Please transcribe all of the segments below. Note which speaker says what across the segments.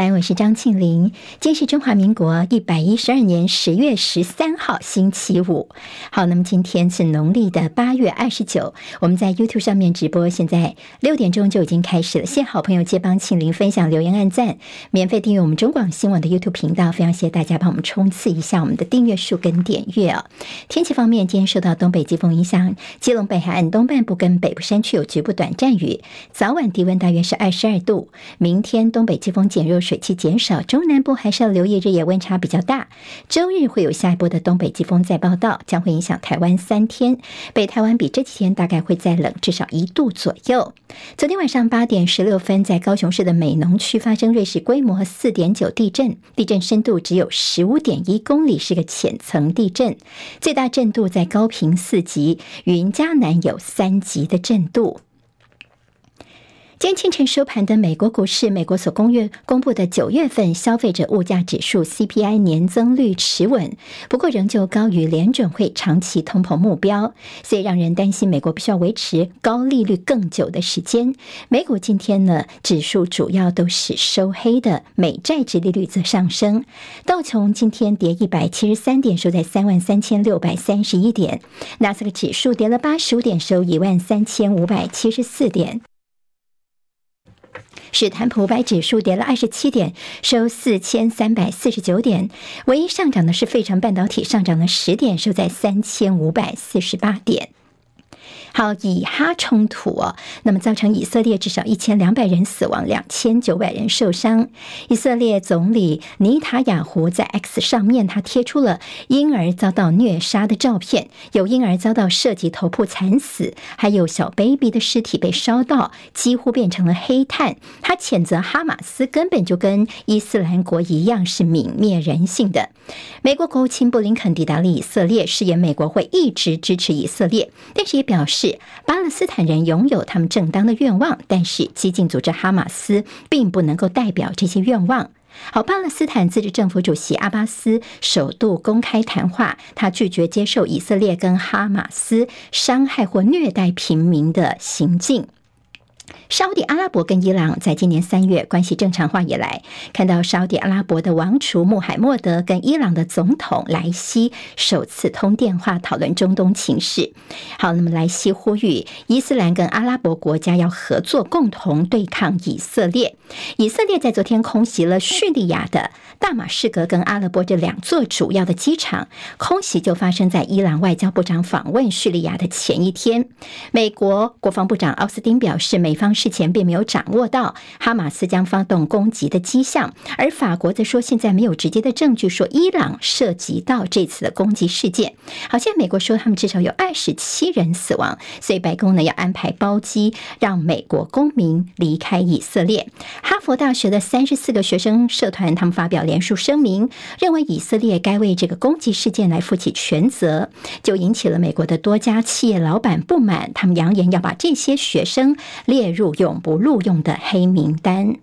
Speaker 1: 三，我是张庆玲。今天是中华民国一百一十二年十月十三号，星期五。好，那么今天是农历的八月二十九。我们在 YouTube 上面直播，现在六点钟就已经开始了。谢好朋友借帮庆玲分享、留言、按赞，免费订阅我们中广新闻的 YouTube 频道。非常谢谢大家帮我们冲刺一下我们的订阅数跟点阅哦。天气方面，今天受到东北季风影响，基隆北海岸东半部跟北部山区有局部短暂雨，早晚低温大约是二十二度。明天东北季风减弱。水汽减少，中南部还是要留意日夜温差比较大。周日会有下一波的东北季风再报道，将会影响台湾三天。北台湾比这几天大概会再冷至少一度左右。昨天晚上八点十六分，在高雄市的美浓区发生芮氏规模四点九地震，地震深度只有十五点一公里，是个浅层地震。最大震度在高频四级，云嘉南有三级的震度。今天清晨收盘的美国股市，美国所公月公布的九月份消费者物价指数 CPI 年增率持稳，不过仍旧高于联准会长期通膨目标，所以让人担心美国必须要维持高利率更久的时间。美股今天呢，指数主要都是收黑的，美债殖利率则上升。道琼今天跌一百七十三点，收在三万三千六百三十一点；纳斯达克指数跌了八十五点，收一万三千五百七十四点。史坦普五百指数跌了二十七点，收四千三百四十九点。唯一上涨的是费城半导体，上涨了十点，收在三千五百四十八点。好，以哈冲突哦，那么造成以色列至少一千两百人死亡，两千九百人受伤。以色列总理尼塔雅胡在 X 上面，他贴出了婴儿遭到虐杀的照片，有婴儿遭到射击头部惨死，还有小 baby 的尸体被烧到几乎变成了黑炭。他谴责哈马斯根本就跟伊斯兰国一样是泯灭人性的。美国国务卿布林肯抵达了以色列，誓言美国会一直支持以色列，但是也表示。是巴勒斯坦人拥有他们正当的愿望，但是激进组织哈马斯并不能够代表这些愿望。好，巴勒斯坦自治政府主席阿巴斯首度公开谈话，他拒绝接受以色列跟哈马斯伤害或虐待平民的行径。沙乌地阿拉伯跟伊朗在今年三月关系正常化以来，看到沙乌地阿拉伯的王储穆罕默德跟伊朗的总统莱西首次通电话讨论中东情势。好，那么莱西呼吁伊斯兰跟阿拉伯国家要合作，共同对抗以色列。以色列在昨天空袭了叙利亚的大马士革跟阿勒颇这两座主要的机场，空袭就发生在伊朗外交部长访问叙利亚的前一天。美国国防部长奥斯汀表示，美方。事前并没有掌握到哈马斯将发动攻击的迹象，而法国则说现在没有直接的证据说伊朗涉及到这次的攻击事件。好像美国说他们至少有二十七人死亡，所以白宫呢要安排包机让美国公民离开以色列。哈佛大学的三十四个学生社团他们发表联署声明，认为以色列该为这个攻击事件来负起全责，就引起了美国的多家企业老板不满，他们扬言要把这些学生列入。永不录用的黑名单。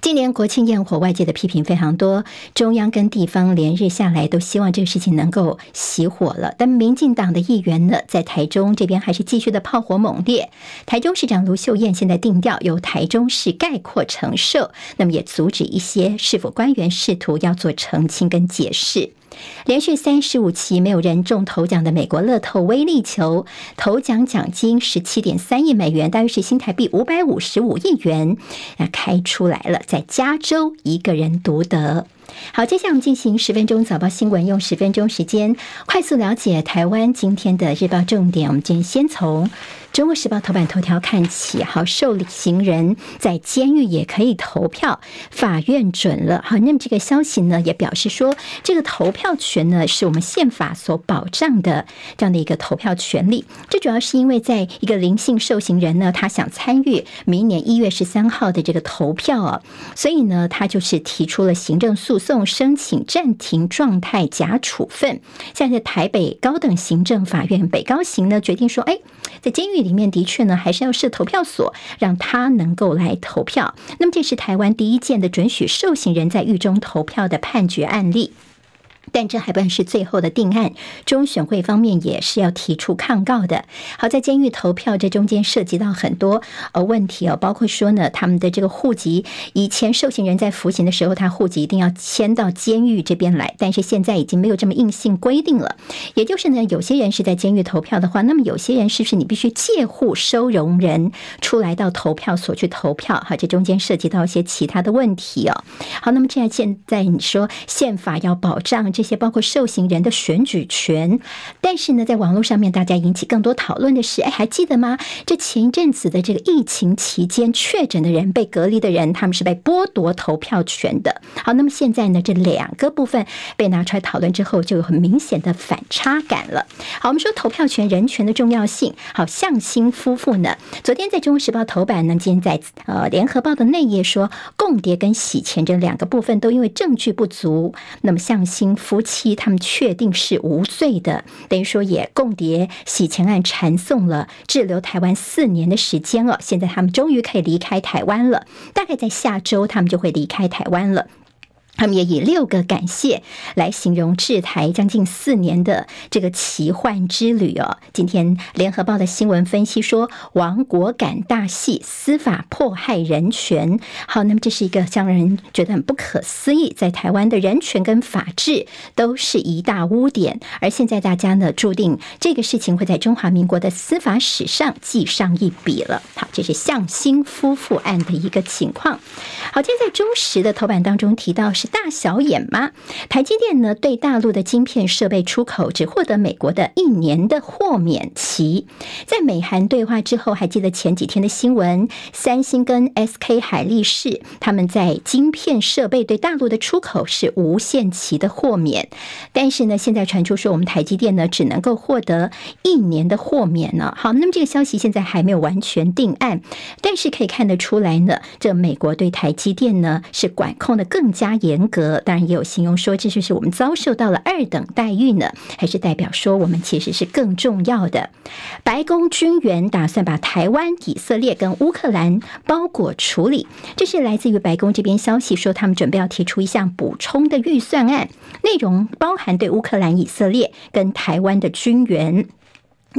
Speaker 1: 今年国庆焰火，外界的批评非常多，中央跟地方连日下来都希望这个事情能够熄火了。但民进党的议员呢，在台中这边还是继续的炮火猛烈。台中市长卢秀燕现在定调由台中市概括承受，那么也阻止一些市府官员试图要做澄清跟解释。连续三十五期没有人中头奖的美国乐透威力球头奖奖金十七点三亿美元，大约是新台币五百五十五亿元，那开出来了，在加州一个人独得。好，接下来我们进行十分钟早报新闻，用十分钟时间快速了解台湾今天的日报重点。我们今天先从。中国时报头版头条看起，好，受刑人在监狱也可以投票，法院准了。好，那么这个消息呢，也表示说，这个投票权呢，是我们宪法所保障的这样的一个投票权利。这主要是因为在一个林姓受刑人呢，他想参与明年一月十三号的这个投票啊，所以呢，他就是提出了行政诉讼，申请暂停状态假处分。现在台北高等行政法院北高行呢，决定说，哎，在监狱。里里面的确呢，还是要设投票所，让他能够来投票。那么，这是台湾第一件的准许受刑人在狱中投票的判决案例。但这还不是最后的定案，中选会方面也是要提出抗告的。好，在监狱投票这中间涉及到很多呃问题哦，包括说呢，他们的这个户籍，以前受刑人在服刑的时候，他户籍一定要迁到监狱这边来，但是现在已经没有这么硬性规定了。也就是呢，有些人是在监狱投票的话，那么有些人是不是你必须借户收容人出来到投票所去投票？哈，这中间涉及到一些其他的问题哦。好，那么现在现在你说宪法要保障。这些包括受刑人的选举权，但是呢，在网络上面，大家引起更多讨论的是，哎，还记得吗？这前一阵子的这个疫情期间确诊的人、被隔离的人，他们是被剥夺投票权的。好，那么现在呢，这两个部分被拿出来讨论之后，就有很明显的反差感了。好，我们说投票权、人权的重要性。好，向心夫妇呢，昨天在《中国时报》头版呢，今天在呃《联合报》的内页说，共谍跟洗钱这两个部分都因为证据不足，那么向心。夫妻他们确定是无罪的，等于说也共谍洗钱案缠送了滞留台湾四年的时间了，现在他们终于可以离开台湾了，大概在下周他们就会离开台湾了。他们也以六个感谢来形容滞台将近四年的这个奇幻之旅哦。今天联合报的新闻分析说，亡国感大戏，司法迫害人权。好，那么这是一个让人觉得很不可思议，在台湾的人权跟法治都是一大污点，而现在大家呢，注定这个事情会在中华民国的司法史上记上一笔了。好，这是向心夫妇案的一个情况。好，今天在中时的头版当中提到是。大小眼吗？台积电呢，对大陆的晶片设备出口只获得美国的一年的豁免期。在美韩对话之后，还记得前几天的新闻，三星跟 SK 海力士他们在晶片设备对大陆的出口是无限期的豁免。但是呢，现在传出说我们台积电呢只能够获得一年的豁免呢。好，那么这个消息现在还没有完全定案，但是可以看得出来呢，这美国对台积电呢是管控的更加严。严格，当然也有形容说，这就是我们遭受到了二等待遇呢，还是代表说我们其实是更重要的？白宫军援打算把台湾、以色列跟乌克兰包裹处理，这是来自于白宫这边消息说，他们准备要提出一项补充的预算案，内容包含对乌克兰、以色列跟台湾的军援。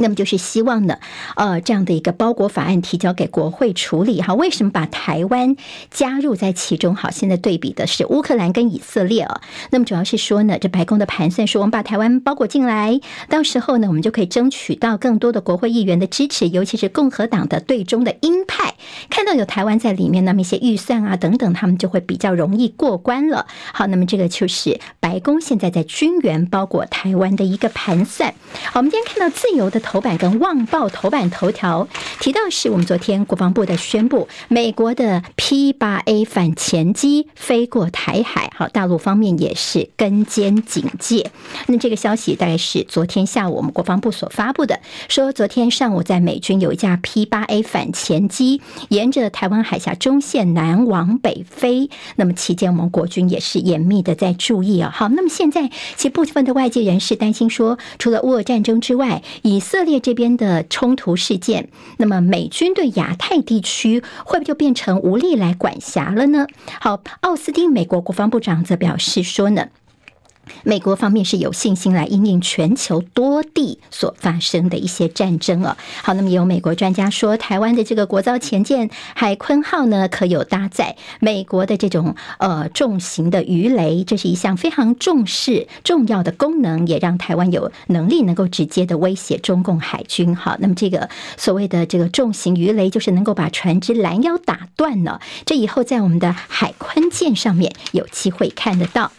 Speaker 1: 那么就是希望呢，呃，这样的一个包裹法案提交给国会处理哈。为什么把台湾加入在其中？好，现在对比的是乌克兰跟以色列啊。那么主要是说呢，这白宫的盘算说，我们把台湾包裹进来，到时候呢，我们就可以争取到更多的国会议员的支持，尤其是共和党的对中的鹰派，看到有台湾在里面，那么一些预算啊等等，他们就会比较容易过关了。好，那么这个就是白宫现在在军援包裹台湾的一个盘算。好，我们今天看到自由的。头版跟《旺报》头版头条提到是我们昨天国防部的宣布，美国的 P 八 A 反潜机飞过台海，好，大陆方面也是跟监警戒。那这个消息大概是昨天下午我们国防部所发布的，说昨天上午在美军有一架 P 八 A 反潜机沿着台湾海峡中线南往北飞，那么期间我们国军也是严密的在注意啊。好，那么现在其部分的外界人士担心说，除了乌俄战争之外，以以色列这边的冲突事件，那么美军对亚太地区会不会就变成无力来管辖了呢？好，奥斯汀美国国防部长则表示说呢。美国方面是有信心来因应全球多地所发生的一些战争哦。好，那么有美国专家说，台湾的这个国造前舰海鲲号呢，可有搭载美国的这种呃重型的鱼雷，这是一项非常重视重要的功能，也让台湾有能力能够直接的威胁中共海军。好，那么这个所谓的这个重型鱼雷，就是能够把船只拦腰打断了。这以后在我们的海鲲舰上面有机会看得到。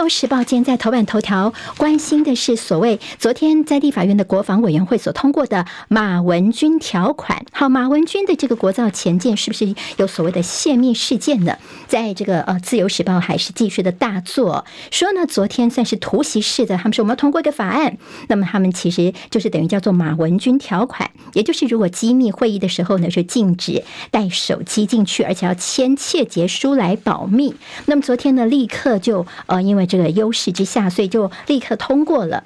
Speaker 1: 自由时报今天在头版头条关心的是所谓昨天在立法院的国防委员会所通过的马文君条款。好，马文君的这个国造前舰是不是有所谓的泄密事件呢？在这个呃自由时报还是继续的大作说呢，昨天算是突袭式的，他们说我们要通过一个法案，那么他们其实就是等于叫做马文君条款，也就是如果机密会议的时候呢，是禁止带手机进去，而且要签切结书来保密。那么昨天呢，立刻就。呃，因为这个优势之下，所以就立刻通过了。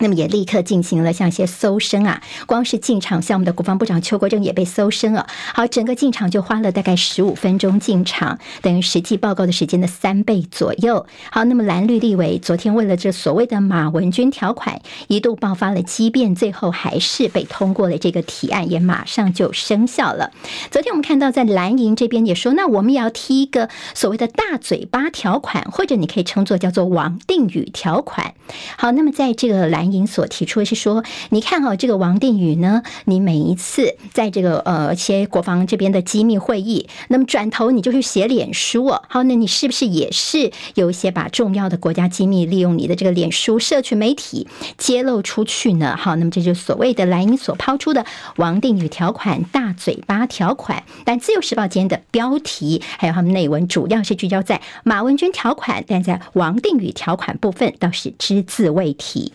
Speaker 1: 那么也立刻进行了像一些搜身啊，光是进场，像我们的国防部长邱国正也被搜身了。好，整个进场就花了大概十五分钟进场，等于实际报告的时间的三倍左右。好，那么蓝绿立委昨天为了这所谓的马文君条款，一度爆发了激辩，最后还是被通过了这个提案，也马上就生效了。昨天我们看到在蓝营这边也说，那我们也要提一个所谓的大嘴巴条款，或者你可以称作叫做王定宇条款。好，那么在这个蓝。您所提出的是说，你看哈，这个王定宇呢，你每一次在这个呃，一些国防这边的机密会议，那么转头你就去写脸书哦，好，那你是不是也是有一些把重要的国家机密利用你的这个脸书社群媒体揭露出去呢？好，那么这就是所谓的蓝营所抛出的王定宇条款、大嘴巴条款。但自由时报今天的标题还有他们内文，主要是聚焦在马文君条款，但在王定宇条款部分倒是只字未提。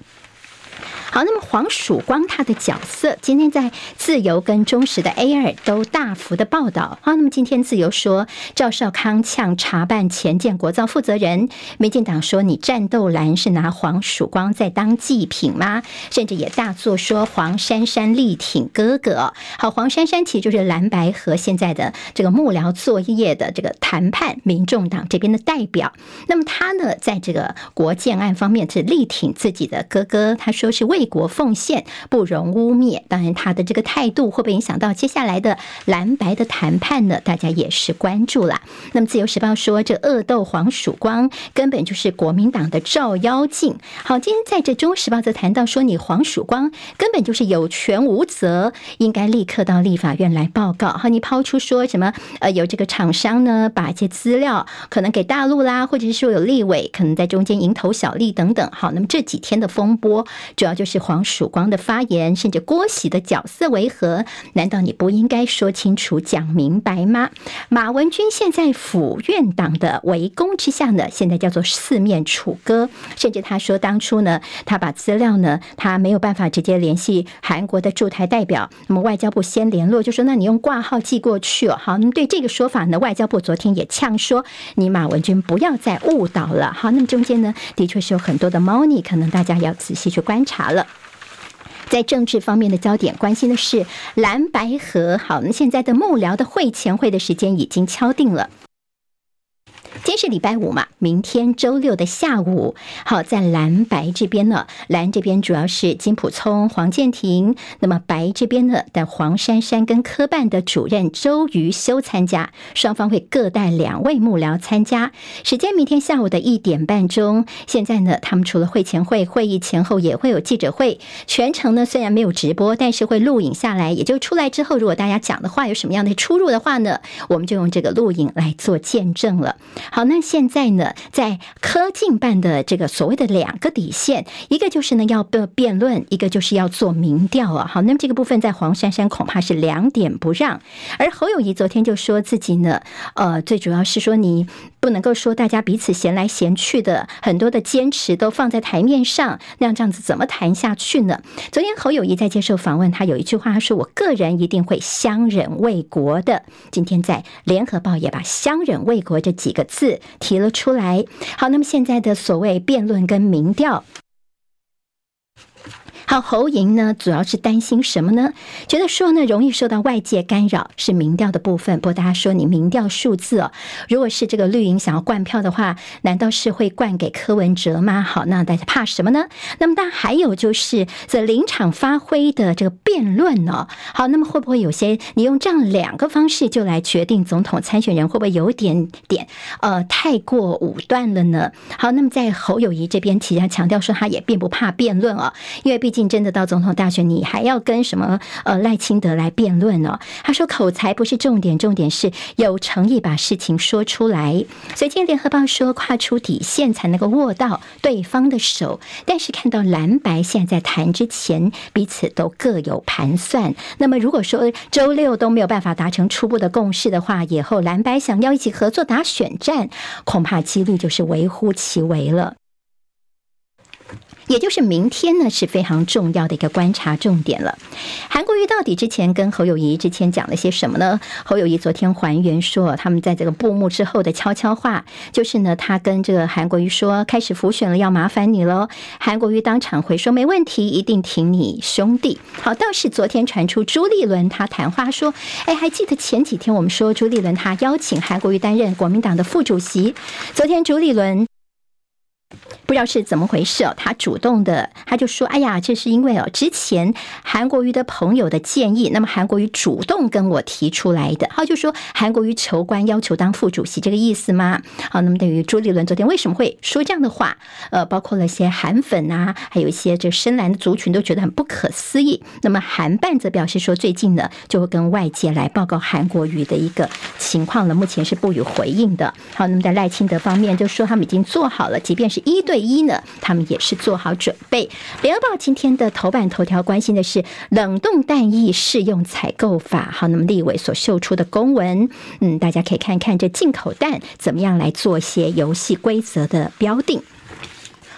Speaker 1: 好，那么黄曙光他的角色，今天在自由跟中时的 A 二都大幅的报道。好，那么今天自由说赵少康呛查办前建国造负责人，民进党说你战斗蓝是拿黄曙光在当祭品吗？甚至也大作说黄珊珊力挺哥哥。好，黄珊珊其实就是蓝白和现在的这个幕僚作业的这个谈判，民众党这边的代表。那么他呢，在这个国建案方面是力挺自己的哥哥，他说是为。国奉献不容污蔑，当然他的这个态度会不会影响到接下来的蓝白的谈判呢？大家也是关注了。那么自由时报说，这恶斗黄曙光根本就是国民党的照妖镜。好，今天在这中时报则谈到说，你黄曙光根本就是有权无责，应该立刻到立法院来报告。好，你抛出说什么？呃，有这个厂商呢，把一些资料可能给大陆啦，或者是说有立委可能在中间蝇头小利等等。好，那么这几天的风波主要就是。黄曙光的发言，甚至郭喜的角色为何？难道你不应该说清楚、讲明白吗？马文君现在府院党的围攻之下呢，现在叫做四面楚歌，甚至他说当初呢，他把资料呢，他没有办法直接联系韩国的驻台代表，那么外交部先联络，就说那你用挂号寄过去哦。好，那么对这个说法呢，外交部昨天也呛说，你马文君不要再误导了。好，那么中间呢，的确是有很多的猫腻，可能大家要仔细去观察了。在政治方面的焦点，关心的是蓝白河。好，那现在的幕僚的会前会的时间已经敲定了。天是礼拜五嘛，明天周六的下午，好，在蓝白这边呢，蓝这边主要是金普聪、黄建庭，那么白这边呢的黄珊珊跟科办的主任周瑜修参加，双方会各带两位幕僚参加，时间明天下午的一点半钟。现在呢，他们除了会前会会议前后也会有记者会，全程呢虽然没有直播，但是会录影下来，也就出来之后，如果大家讲的话有什么样的出入的话呢，我们就用这个录影来做见证了。好，那现在呢，在科进办的这个所谓的两个底线，一个就是呢要辩辩论，一个就是要做民调啊。好，那么这个部分在黄珊珊恐怕是两点不让，而侯友宜昨天就说自己呢，呃，最主要是说你不能够说大家彼此闲来闲去的，很多的坚持都放在台面上，那样这样子怎么谈下去呢？昨天侯友宜在接受访问，他有一句话，他说：“我个人一定会相忍为国的。”今天在联合报也把“相忍为国”这几个字。提了出来。好，那么现在的所谓辩论跟民调。好，侯莹呢，主要是担心什么呢？觉得说呢，容易受到外界干扰，是民调的部分。不过大家说，你民调数字哦，如果是这个绿营想要灌票的话，难道是会灌给柯文哲吗？好，那大家怕什么呢？那么当然还有就是这临场发挥的这个辩论呢。好，那么会不会有些你用这样两个方式就来决定总统参选人，会不会有点点呃太过武断了呢？好，那么在侯友谊这边，其实强调说他也并不怕辩论哦，因为毕。竞争的到总统大选，你还要跟什么呃赖清德来辩论呢？他说口才不是重点，重点是有诚意把事情说出来。所以今天联合报说，跨出底线才能够握到对方的手。但是看到蓝白现在在谈之前，彼此都各有盘算。那么如果说周六都没有办法达成初步的共识的话，以后蓝白想要一起合作打选战，恐怕几率就是微乎其微了。也就是明天呢，是非常重要的一个观察重点了。韩国瑜到底之前跟侯友谊之前讲了些什么呢？侯友谊昨天还原说，他们在这个布幕之后的悄悄话，就是呢，他跟这个韩国瑜说，开始辅选了，要麻烦你喽。韩国瑜当场回说，没问题，一定挺你兄弟。好，倒是昨天传出朱立伦他谈话说，哎，还记得前几天我们说朱立伦他邀请韩国瑜担任国民党的副主席，昨天朱立伦。不知道是怎么回事哦，他主动的，他就说：“哎呀，这是因为哦，之前韩国瑜的朋友的建议，那么韩国瑜主动跟我提出来的。”他就说韩国瑜求官要求当副主席这个意思吗？好，那么对于朱立伦昨天为什么会说这样的话？呃，包括了一些韩粉啊，还有一些这深蓝的族群都觉得很不可思议。那么韩办则表示说，最近呢就会跟外界来报告韩国瑜的一个情况了，目前是不予回应的。好，那么在赖清德方面就说他们已经做好了，即便是一对。一呢，他们也是做好准备。联合报今天的头版头条关心的是冷冻弹役适用采购法。好，那么立委所秀出的公文，嗯，大家可以看看这进口蛋怎么样来做些游戏规则的标定。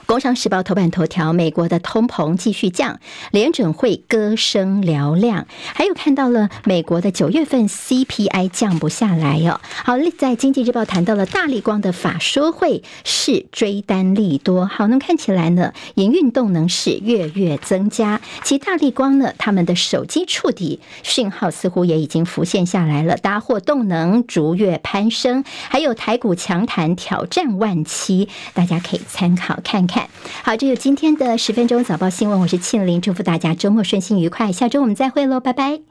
Speaker 1: 工商时报头版头条：美国的通膨继续降，联准会歌声嘹亮。还有看到了美国的九月份 CPI 降不下来哦。好，在经济日报谈到了大力光的法说会是追单利多。好，那么看起来呢，营运动能是月月增加。其大力光呢，他们的手机触底讯号似乎也已经浮现下来了，搭货动能逐月攀升。还有台股强弹挑战万七，大家可以参考看看。好，这是今天的十分钟早报新闻，我是庆玲，祝福大家周末顺心愉快，下周我们再会喽，拜拜。